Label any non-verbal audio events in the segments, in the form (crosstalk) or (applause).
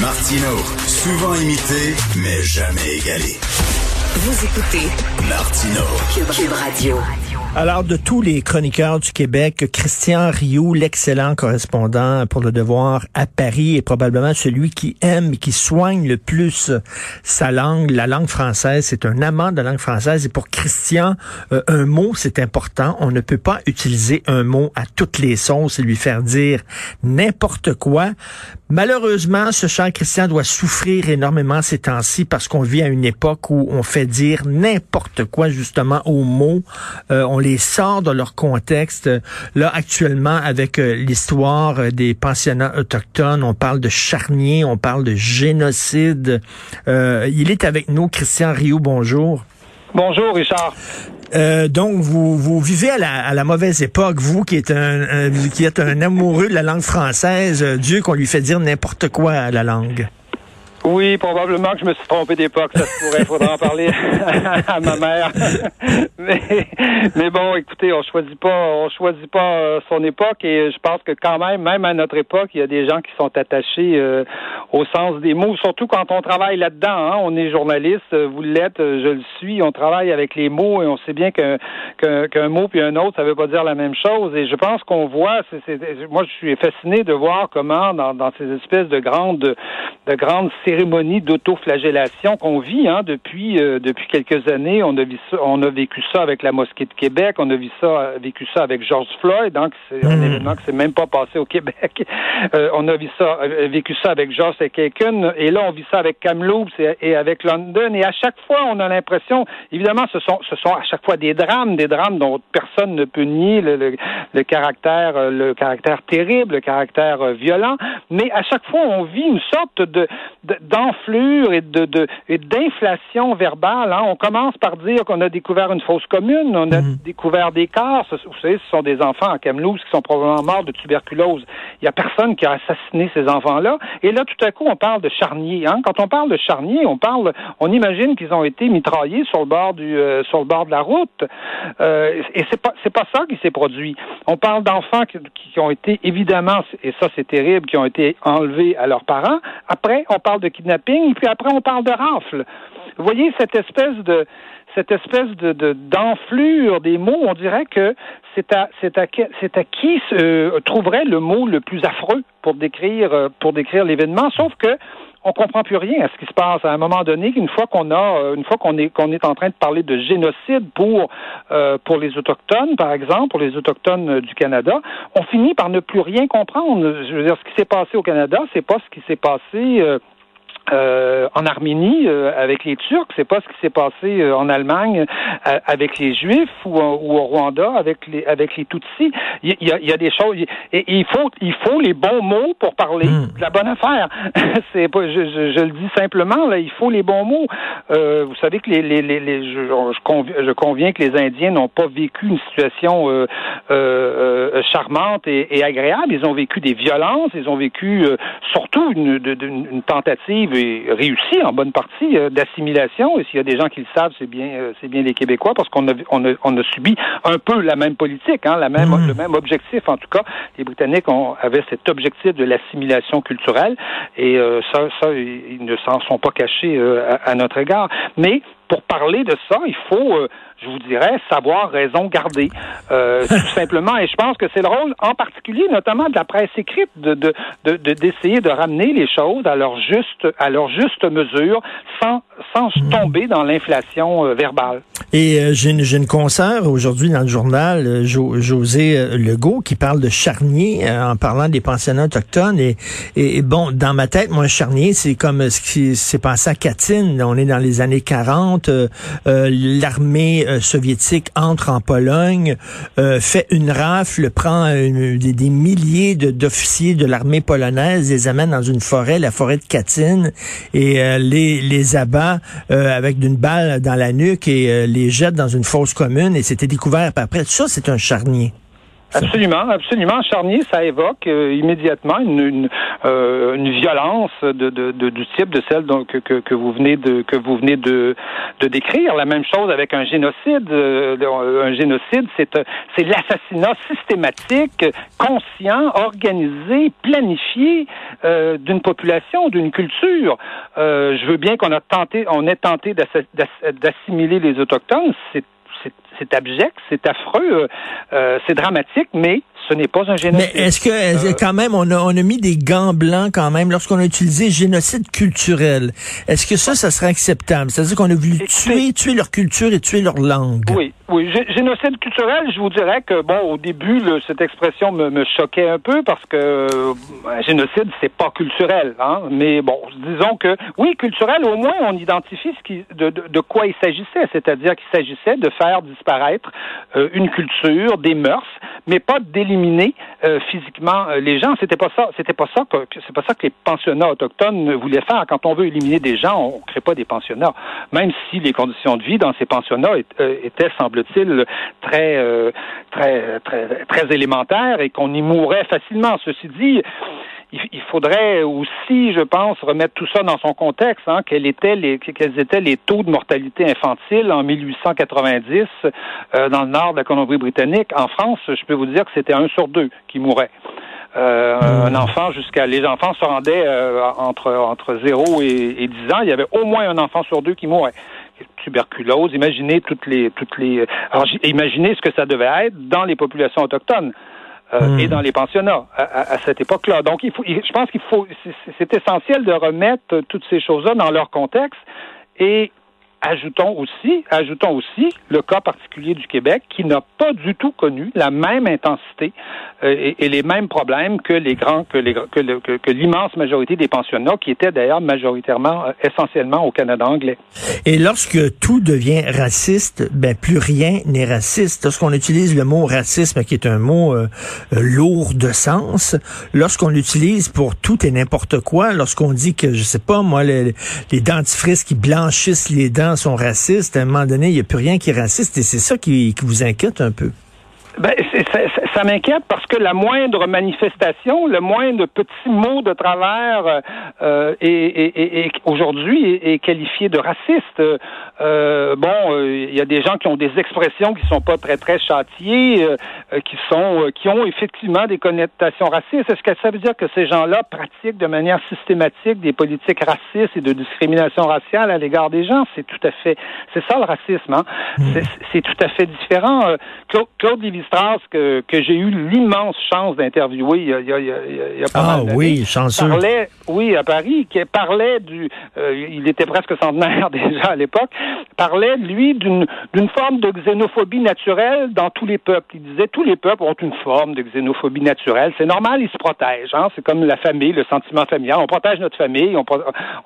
Martino, souvent imité, mais jamais égalé. Vous écoutez Martino. Cube Radio. Alors, de tous les chroniqueurs du Québec, Christian Rioux, l'excellent correspondant pour le devoir à Paris, est probablement celui qui aime et qui soigne le plus sa langue, la langue française. C'est un amant de la langue française. Et pour Christian, euh, un mot, c'est important. On ne peut pas utiliser un mot à toutes les sauces et lui faire dire n'importe quoi. Malheureusement, ce cher Christian doit souffrir énormément ces temps-ci parce qu'on vit à une époque où on fait dire n'importe quoi justement aux mots. Euh, on les sort de leur contexte. Là, actuellement, avec euh, l'histoire euh, des pensionnats autochtones, on parle de charnier, on parle de génocide. Il est avec nous, Christian Rio, bonjour. Bonjour, Richard. Euh, donc, vous, vous vivez à la, mauvaise époque, vous qui êtes un, un, qui êtes un amoureux de la langue française. Dieu qu'on lui fait dire n'importe quoi à la langue. Oui, probablement que je me suis trompé d'époque. Ça se pourrait. Faudra en parler à ma mère. (laughs) mais, bon, écoutez, on choisit pas, on choisit pas euh, son époque et je pense que quand même, même à notre époque, il y a des gens qui sont attachés euh, au sens des mots, surtout quand on travaille là-dedans. Hein. On est journaliste, vous l'êtes, je le suis. On travaille avec les mots et on sait bien qu'un mot puis un autre, ça veut pas dire la même chose. Et je pense qu'on voit, moi, je suis fasciné de voir comment dans, ces espèces de grandes, de grandes cérémonie d'autoflagellation qu'on vit hein, depuis euh, depuis quelques années. On a, vu ça, on a vécu ça avec la mosquée de Québec, on a vu ça, vécu ça avec George Floyd, donc c'est un hmm. événement qui s'est même pas passé au Québec. (laughs) Euh, on a vu ça, euh, vécu ça avec George Kaken, et là on vit ça avec Kamloops et, et, avec London. Et à chaque fois, on a l'impression, évidemment, ce sont ce sont à chaque fois des drames, des drames dont personne ne peut nier le, le, le caractère le caractère terrible, le caractère violent, mais à chaque fois on vit une sorte de, de d'enflure et de, de et d'inflation verbale. Hein. On commence par dire qu'on a découvert une fausse commune, on a mhm. découvert des cas. Vous savez, ce sont des enfants à Kamloops qui sont probablement morts de tuberculose. Il y a personne qui a assassiné ces enfants-là. Et là, tout à coup, on parle de charnier. Hein. Quand on parle de charnier, on parle, on imagine qu'ils ont été mitraillés sur le bord du, euh, sur le bord de la route. Euh, et c'est pas, c'est pas ça qui s'est produit. On parle d'enfants qui, ont été évidemment, et ça c'est terrible, qui ont été enlevés à leurs parents. Après, on parle de kidnapping, et puis après on parle de rafle. Vous voyez cette espèce de cette espèce de d'enflure des mots, on dirait que c'est à c'est à qui se trouverait le mot le plus affreux pour décrire euh, pour décrire l'événement, sauf que on comprend plus rien à ce qui se passe. À un moment donné une fois qu'on a euh, une fois qu'on est qu'on est en train de parler de génocide pour euh, les autochtones par exemple pour les autochtones du Canada on finit par ne plus rien comprendre. Je veux dire ce qui s'est passé au Canada c'est pas ce qui s'est passé euh, en Arménie euh, avec les Turcs, c'est pas ce qui s'est passé euh, en Allemagne avec les Juifs ou, au Rwanda avec les avec les Tutsis. Il y a, il y a des choses et, il faut il faut les bons mots pour parler hmm. de la bonne affaire. (laughs) c'est pas je, je, je, le dis simplement là, il faut les bons mots. vous savez que les les, les, les je, je, conviens, je, conviens, que les Indiens n'ont pas vécu une situation charmante et, et, agréable. Ils ont vécu des violences, ils ont vécu surtout une, une, une tentative réussi en bonne partie euh, d'assimilation. Et s'il y a des gens qui le savent, c'est bien, euh, c'est bien les Québécois parce qu'on a, on a, on a subi un peu la même politique, hein, la même, mmh. le même objectif. En tout cas, les Britanniques ont, avaient cet objectif de l'assimilation culturelle et euh, ça, ça, ils ne s'en sont pas cachés à, à, notre égard. Mais pour parler de ça, il faut je vous dirais, savoir raison garder, euh, (laughs) tout simplement. Et je pense que c'est le rôle, en particulier, notamment de la presse écrite, de d'essayer de, de, de, ramener les choses à leur juste à leur juste mesure, sans sans hmm. tomber dans l'inflation euh, verbale. Et euh, j'ai une, une consoeur aujourd'hui dans le journal, euh, José Legault, qui parle de charnier en parlant des pensionnats autochtones. Et, et, bon, dans ma tête, moi, charnier, c'est comme ce qui s'est passé à Katyn. On est dans les années 40. L'armée soviétique entre en Pologne, fait une rafle, prend des, des, milliers d'officiers de, l'armée polonaise, les amène dans une forêt, la forêt de Katyn, et les, les abat euh, avec une balle dans la nuque et euh, les jette dans une fosse commune et c'était découvert après. Ça, c'est un charnier. Absolument, absolument. Charnier, ça évoque euh, immédiatement une, une, euh, violence de, de, du type de celle donc, que, que, vous venez de que vous venez de, de décrire. La même chose avec un génocide. Euh, un génocide, c'est l'assassinat systématique, conscient, organisé, planifié d'une population, d'une culture. je veux bien qu'on a tenté, on ait tenté d'assimiler les autochtones. C'est abject, c'est affreux, euh, euh, c'est dramatique, mais ce n'est pas un génocide. Mais est-ce que euh, quand même on a, on a mis des gants blancs quand même lorsqu'on a utilisé génocide culturel? Est-ce que ça, ça serait acceptable? C'est-à-dire qu'on a voulu tuer, tuer leur culture et tuer leur langue. Oui, oui. génocide culturel, je vous dirais que bon, au début, cette expression me, me, choquait un peu parce que un génocide, c'est pas culturel, hein. Mais bon, disons que oui, culturel, au moins on identifie ce qui, de, de, de quoi il s'agissait, c'est-à-dire qu'il s'agissait de faire disparaître euh, une culture, des mœurs, mais pas d'éliminer euh, physiquement euh, les gens. C'était pas ça. C'était pas ça que c'est pas ça que les pensionnats autochtones voulaient faire. Quand on veut éliminer des gens, on crée pas des pensionnats. Même si les conditions de vie dans ces pensionnats étaient, semble-t-il, très, élémentaires et qu'on y mourrait facilement. Ceci dit, il, faudrait aussi, je pense, remettre tout ça dans son contexte. Hein, quels étaient les quels étaient les taux de mortalité infantile en 1890 euh, dans le nord de la Colombie-Britannique. En France, je peux vous dire que c'était un sur deux qui mourait. Euh, un enfant jusqu'à les enfants se rendaient euh, entre entre 0 et, et 10 ans, il y avait au moins un enfant sur deux qui mourait tuberculose. Imaginez toutes les toutes les alors imaginez ce que ça devait être dans les populations autochtones. Euh, et hmm. dans les pensionnats à, à cette époque-là. Donc, il faut, je pense qu'il faut, c'est essentiel de remettre toutes ces choses-là dans leur contexte et Ajoutons aussi, ajoutons aussi le cas particulier du Québec qui n'a pas du tout connu la même intensité euh, et, les mêmes problèmes que les grands, que les, que, que, l'immense majorité des pensionnats qui étaient d'ailleurs majoritairement, euh, essentiellement au Canada anglais. Et lorsque tout devient raciste, ben plus rien n'est raciste. Lorsqu'on utilise le mot racisme, qui est un mot euh, lourd de sens, lorsqu'on l'utilise pour tout et n'importe quoi, lorsqu'on dit que je sais pas moi les, les dentifrices qui blanchissent les dents sont racistes, à un moment donné, il n'y a plus rien qui est raciste et c'est ça qui, vous inquiète un peu. Ben, ça, m'inquiète parce que la moindre manifestation, le moindre petit mot de travers euh, est, aujourd'hui est, qualifié de raciste. Euh, bon, euh, il y a des gens qui ont des expressions qui sont pas très très châtiées, euh, qui sont qui ont effectivement des connotations racistes. Est-ce que ça veut dire que ces gens-là pratiquent de manière systématique des politiques racistes et de discrimination raciale à l'égard des gens? C'est tout à fait, c'est ça le racisme. Hein? Hmm. C'est tout à fait différent. Claude, Claude Que, que j'ai eu l'immense chance d'interviewer il y a, il y a, il y a pas ah, oui, chanceux. Parlait, oui, à Paris, qui parlait du, il était presque centenaire (laughs) déjà à l'époque parlait, lui, d'une forme de xénophobie naturelle dans tous les peuples. Il disait tous les peuples ont une forme de xénophobie naturelle. C'est normal, ils se protègent. Hein? C'est comme la famille, le sentiment familial. On protège notre famille, on,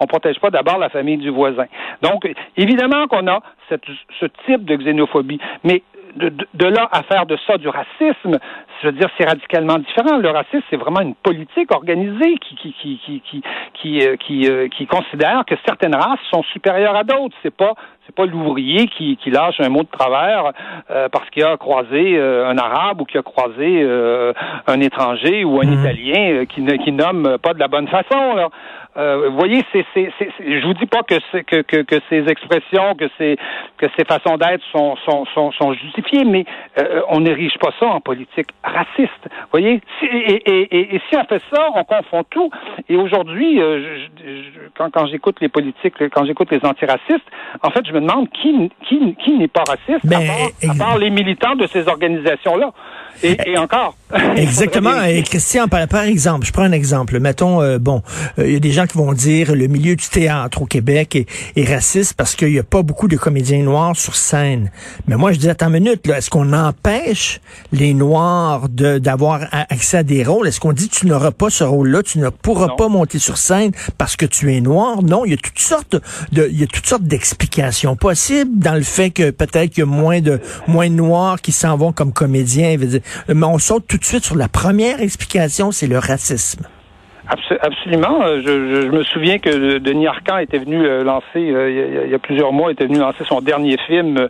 on protège pas d'abord la famille du voisin. Donc, évidemment qu'on a cette, ce type de xénophobie, mais de, de, là à faire de ça du racisme, je veux dire, c'est radicalement différent. Le racisme, c'est vraiment une politique organisée qui qui qui qui qui qui, euh, qui, euh, qui considère que certaines races sont supérieures à d'autres. C'est pas c'est pas l'ouvrier qui, qui lâche un mot de travers euh, parce qu'il a croisé un arabe ou qu'il a croisé un étranger ou un mhm. italien qui ne qui nomme pas de la bonne façon. Là. Euh, vous voyez, c'est, c'est, c'est, je vous dis pas que, que, que, que, ces expressions, que ces, que ces façons d'être sont, sont, sont, sont justifiées, mais euh, on n'érige pas ça en politique raciste. Vous voyez, et, et, et, si on fait ça, on confond tout. Et aujourd'hui, euh, quand, quand j'écoute les politiques, quand j'écoute les antiracistes, en fait, je me demande qui, qui, qui n'est pas raciste, à, part, à part les militants de ces organisations-là. Et, et encore. (laughs) Exactement. Et Christian, par, par, exemple, je prends un exemple. Mettons, euh, bon, il y a des gens qui vont dire le milieu du théâtre au Québec est, est raciste parce qu'il n'y a pas beaucoup de comédiens noirs sur scène. Mais moi, je dis, attends une minute, est-ce qu'on empêche les noirs d'avoir accès à des rôles? Est-ce qu'on dit tu n'auras pas ce rôle-là, tu ne pourras pas monter sur scène parce que tu es noir? Non, il y a toutes sortes de, il y a toutes sortes d'explications possibles dans le fait que peut-être qu'il y a moins de, moins de noirs qui s'en vont comme comédiens. Mais on saute tout de suite sur la première explication, c'est le racisme. Absolument. Je, je, me souviens que Denis Arcand était venu lancer, il y, a, plusieurs mois, était venu lancer son dernier film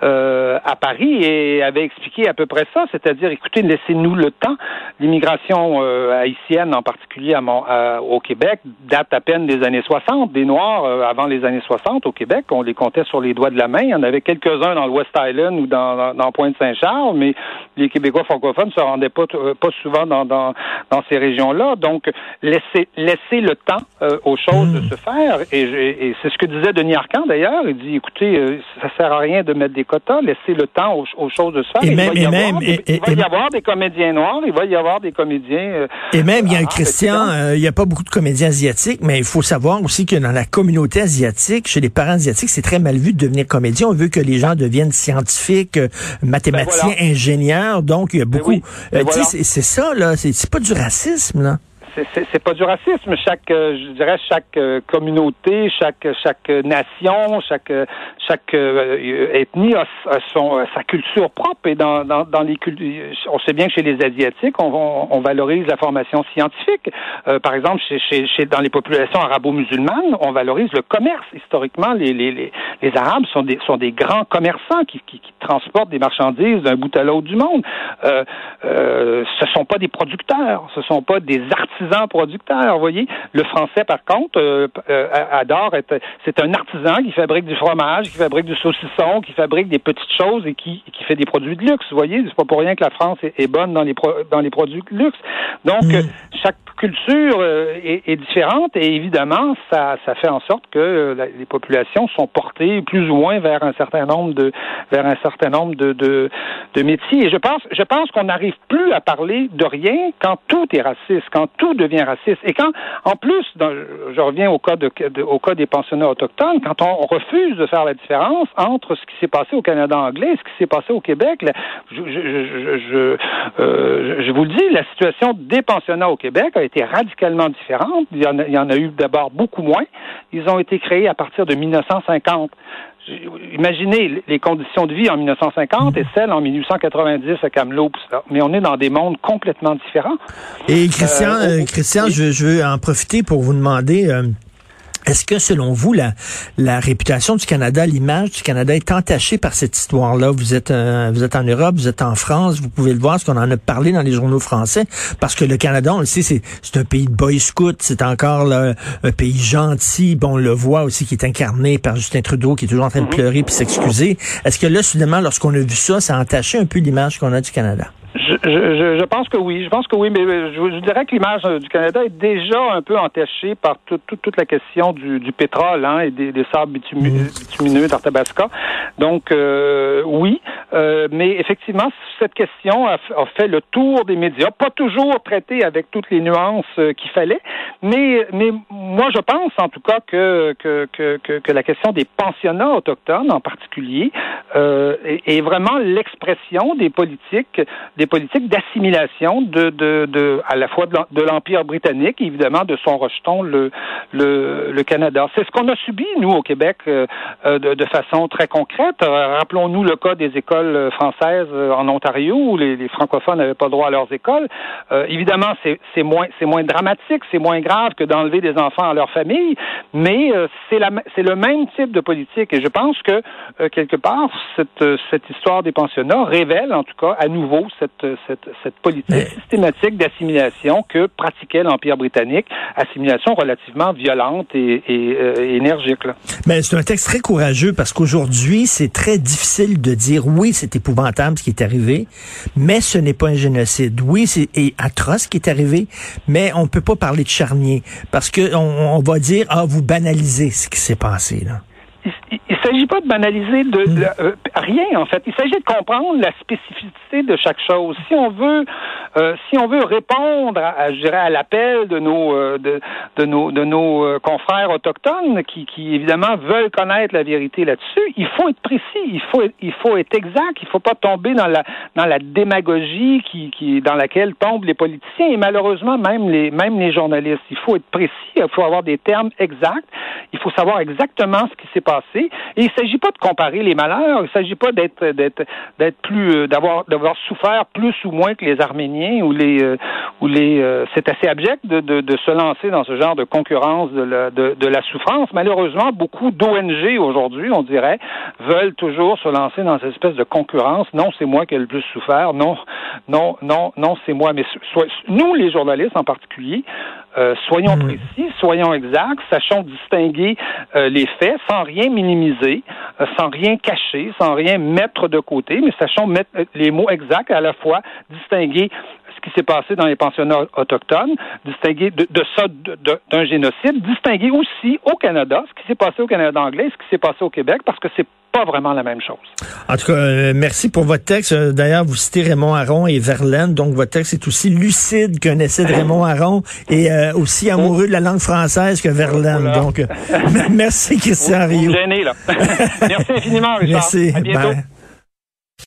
à Paris et avait expliqué à peu près ça, c'est-à-dire, écoutez, laissez-nous le temps. L'immigration haïtienne, en particulier à, au Québec, date à peine des années 60. Des Noirs, avant les années 60 au Québec, on les comptait sur les doigts de la main. Il y en avait quelques-uns dans le West Island ou dans, dans Pointe-Saint-Charles, mais les Québécois francophones ne se rendaient pas, pas souvent dans, dans, dans ces régions-là. Donc, laisser, laisser le temps euh, aux choses de hmm. se faire. Et, c'est ce que disait Denis Arcand, d'ailleurs. Il dit, écoutez, euh, ça sert à rien de mettre des quotas. Laissez le temps aux, choses de se faire. Et il même, va, y, avoir, des, il va y avoir des comédiens noirs, il va y avoir des comédiens... Euh, et même, il y a un Christian, il n'y a pas beaucoup de comédiens asiatiques, mais il faut savoir aussi que dans la communauté asiatique, chez les parents asiatiques, c'est très mal vu de devenir comédien. On veut que les gens deviennent scientifiques, mathématiciens, ben ingénieurs. Donc, il y a ben beaucoup... Ben c'est ça, là. C'est pas du racisme, là c'est pas du racisme. Chaque, euh, je dirais, chaque euh, communauté, chaque chaque nation, chaque chaque euh, ethnie a, son sa culture propre et dans dans, dans les on sait bien que chez les asiatiques, on, valorise la formation scientifique. par exemple, chez, chez, dans les populations arabo-musulmanes, on valorise le commerce. Historiquement, les les, les, les Arabes sont des sont des grands commerçants qui, qui, transportent des marchandises d'un bout à l'autre du monde. Euh, euh, ce sont pas des producteurs, ce sont pas des artisans artisan producteur. Vous voyez, le français, par contre, euh, euh, adore être. C'est un artisan qui fabrique du fromage, qui fabrique du saucisson, qui fabrique des petites choses et qui, qui fait des produits de luxe. Vous voyez, c'est pas pour rien que la France est, bonne dans les dans les produits de luxe. Donc, mm. chaque culture euh, est, différente et évidemment, ça, ça fait en sorte que les populations sont portées plus ou moins vers un certain nombre de vers un certain nombre de, de, de métiers. Et je pense je pense qu'on n'arrive plus à parler de rien quand tout est raciste, quand tout devient raciste. Et quand, en plus, je reviens au cas, de, au cas des pensionnats autochtones, quand on refuse de faire la différence entre ce qui s'est passé au Canada anglais et ce qui s'est passé au Québec, je, euh, je, vous le dis, la situation des pensionnats au Québec a été radicalement différente. Il y en a, il y en a eu d'abord beaucoup moins. Ils ont été créés à partir de 1950 imaginez les conditions de vie en 1950 et celles en 1890 à Kamloops. Mais on est dans des mondes complètement différents. Et Christian, euh, euh, Christian, je, je, veux en profiter pour vous demander. Euh, est-ce que, selon vous, la, la réputation du Canada, l'image du Canada est entachée par cette histoire-là? Vous êtes, euh, vous êtes en Europe, vous êtes en France, vous pouvez le voir, ce qu'on en a parlé dans les journaux français, parce que le Canada, on le sait, c'est, c'est un pays de boy scout, c'est encore un pays gentil. Bon, on le voit aussi qui est incarné par Justin Trudeau, qui est toujours en train de mhm. pleurer puis s'excuser. Est-ce que là, soudainement, lorsqu'on a vu ça, ça a entaché un peu l'image qu'on a du Canada? Je, je, je, pense que oui. Je pense que oui, mais je, dirais que l'image euh, du Canada est déjà un peu entachée par toute la question du, du pétrole hein, et des, des sables bitumineux, bitumineux d'Artabasca. Donc, euh, oui, euh, mais effectivement, cette question a, fait le tour des médias, pas toujours traitée avec toutes les nuances qu'il fallait, mais, mais moi, je pense en tout cas que, que, que, que la question des pensionnats autochtones en particulier est, est, vraiment l'expression des politiques, des politiques d'assimilation de, de, de, à la fois de l'Empire britannique et évidemment de son rejeton, le, le, Canada. C'est ce qu'on a subi, nous, au Québec, euh, euh, de, de, façon très concrète. Euh, rappelons-nous le cas des écoles françaises en Ontario où les, francophones n'avaient pas droit à leurs écoles. évidemment, c'est moins, moins dramatique, c'est moins grave que d'enlever des enfants à leur famille, mais c'est le même type de politique. Et je pense que, quelque part, cette, cette histoire des pensionnats révèle, en tout cas, à nouveau cette cette, politique systématique d'assimilation que pratiquait l'Empire britannique, assimilation relativement violente et, euh, énergique. Mais c'est un texte très courageux parce qu'aujourd'hui, c'est très difficile de dire oui, c'est épouvantable ce qui est arrivé, mais ce n'est pas un génocide. Oui, c'est atroce ce qui est arrivé, mais on peut pas parler de charnier parce que on, va dire ah vous banalisez ce qui s'est passé là il ne s'agit pas de banaliser de, hmm. euh, rien en fait. Il s'agit de comprendre la spécificité de chaque chose. Si on veut, euh, si on veut répondre, à, je dirais, à l'appel de nos euh, de, de, nos de nos confrères autochtones qui, qui évidemment veulent connaître la vérité là-dessus, il faut être précis, il faut il faut être exact, il faut pas tomber dans la dans la démagogie qui, qui dans laquelle tombent les politiciens et malheureusement même les même les journalistes. Il faut être précis, il faut avoir des termes exacts, il faut savoir exactement ce qui s'est passé Et il s'agit pas de comparer les malheurs. Il s'agit pas d'être plus d'avoir d'avoir souffert plus ou moins que les Arméniens ou les ou les. c'est assez abject de, se lancer dans ce genre de concurrence de la de, de la souffrance. Malheureusement, beaucoup d'ONG aujourd'hui, on dirait, veulent toujours se lancer dans cette espèce de concurrence. Non, c'est moi qui ai le plus souffert. Non, non, non, non, c'est moi. Mais nous, les journalistes en particulier, euh, soyons hmm. précis, soyons exacts, sachons distinguer euh, les faits sans rien minimiser, euh, sans rien cacher, sans rien mettre de côté, mais sachons mettre les mots exacts à la fois distinguer ce qui s'est passé dans les pensionnats autochtones, distinguer de, de ça d'un génocide, distinguer aussi au Canada ce qui s'est passé au Canada anglais, ce qui s'est passé au Québec, parce que c'est pas vraiment la même chose. En tout cas, euh, merci pour votre texte. Euh, d'ailleurs, vous citez Raymond Aron et Verlaine, donc votre texte est aussi lucide qu'un essai de Raymond (laughs) Aron et euh, aussi amoureux de la langue française que Verlaine. Donc, (laughs) merci Christian Rio. là. (laughs) merci infiniment, Richard. Merci. À bientôt.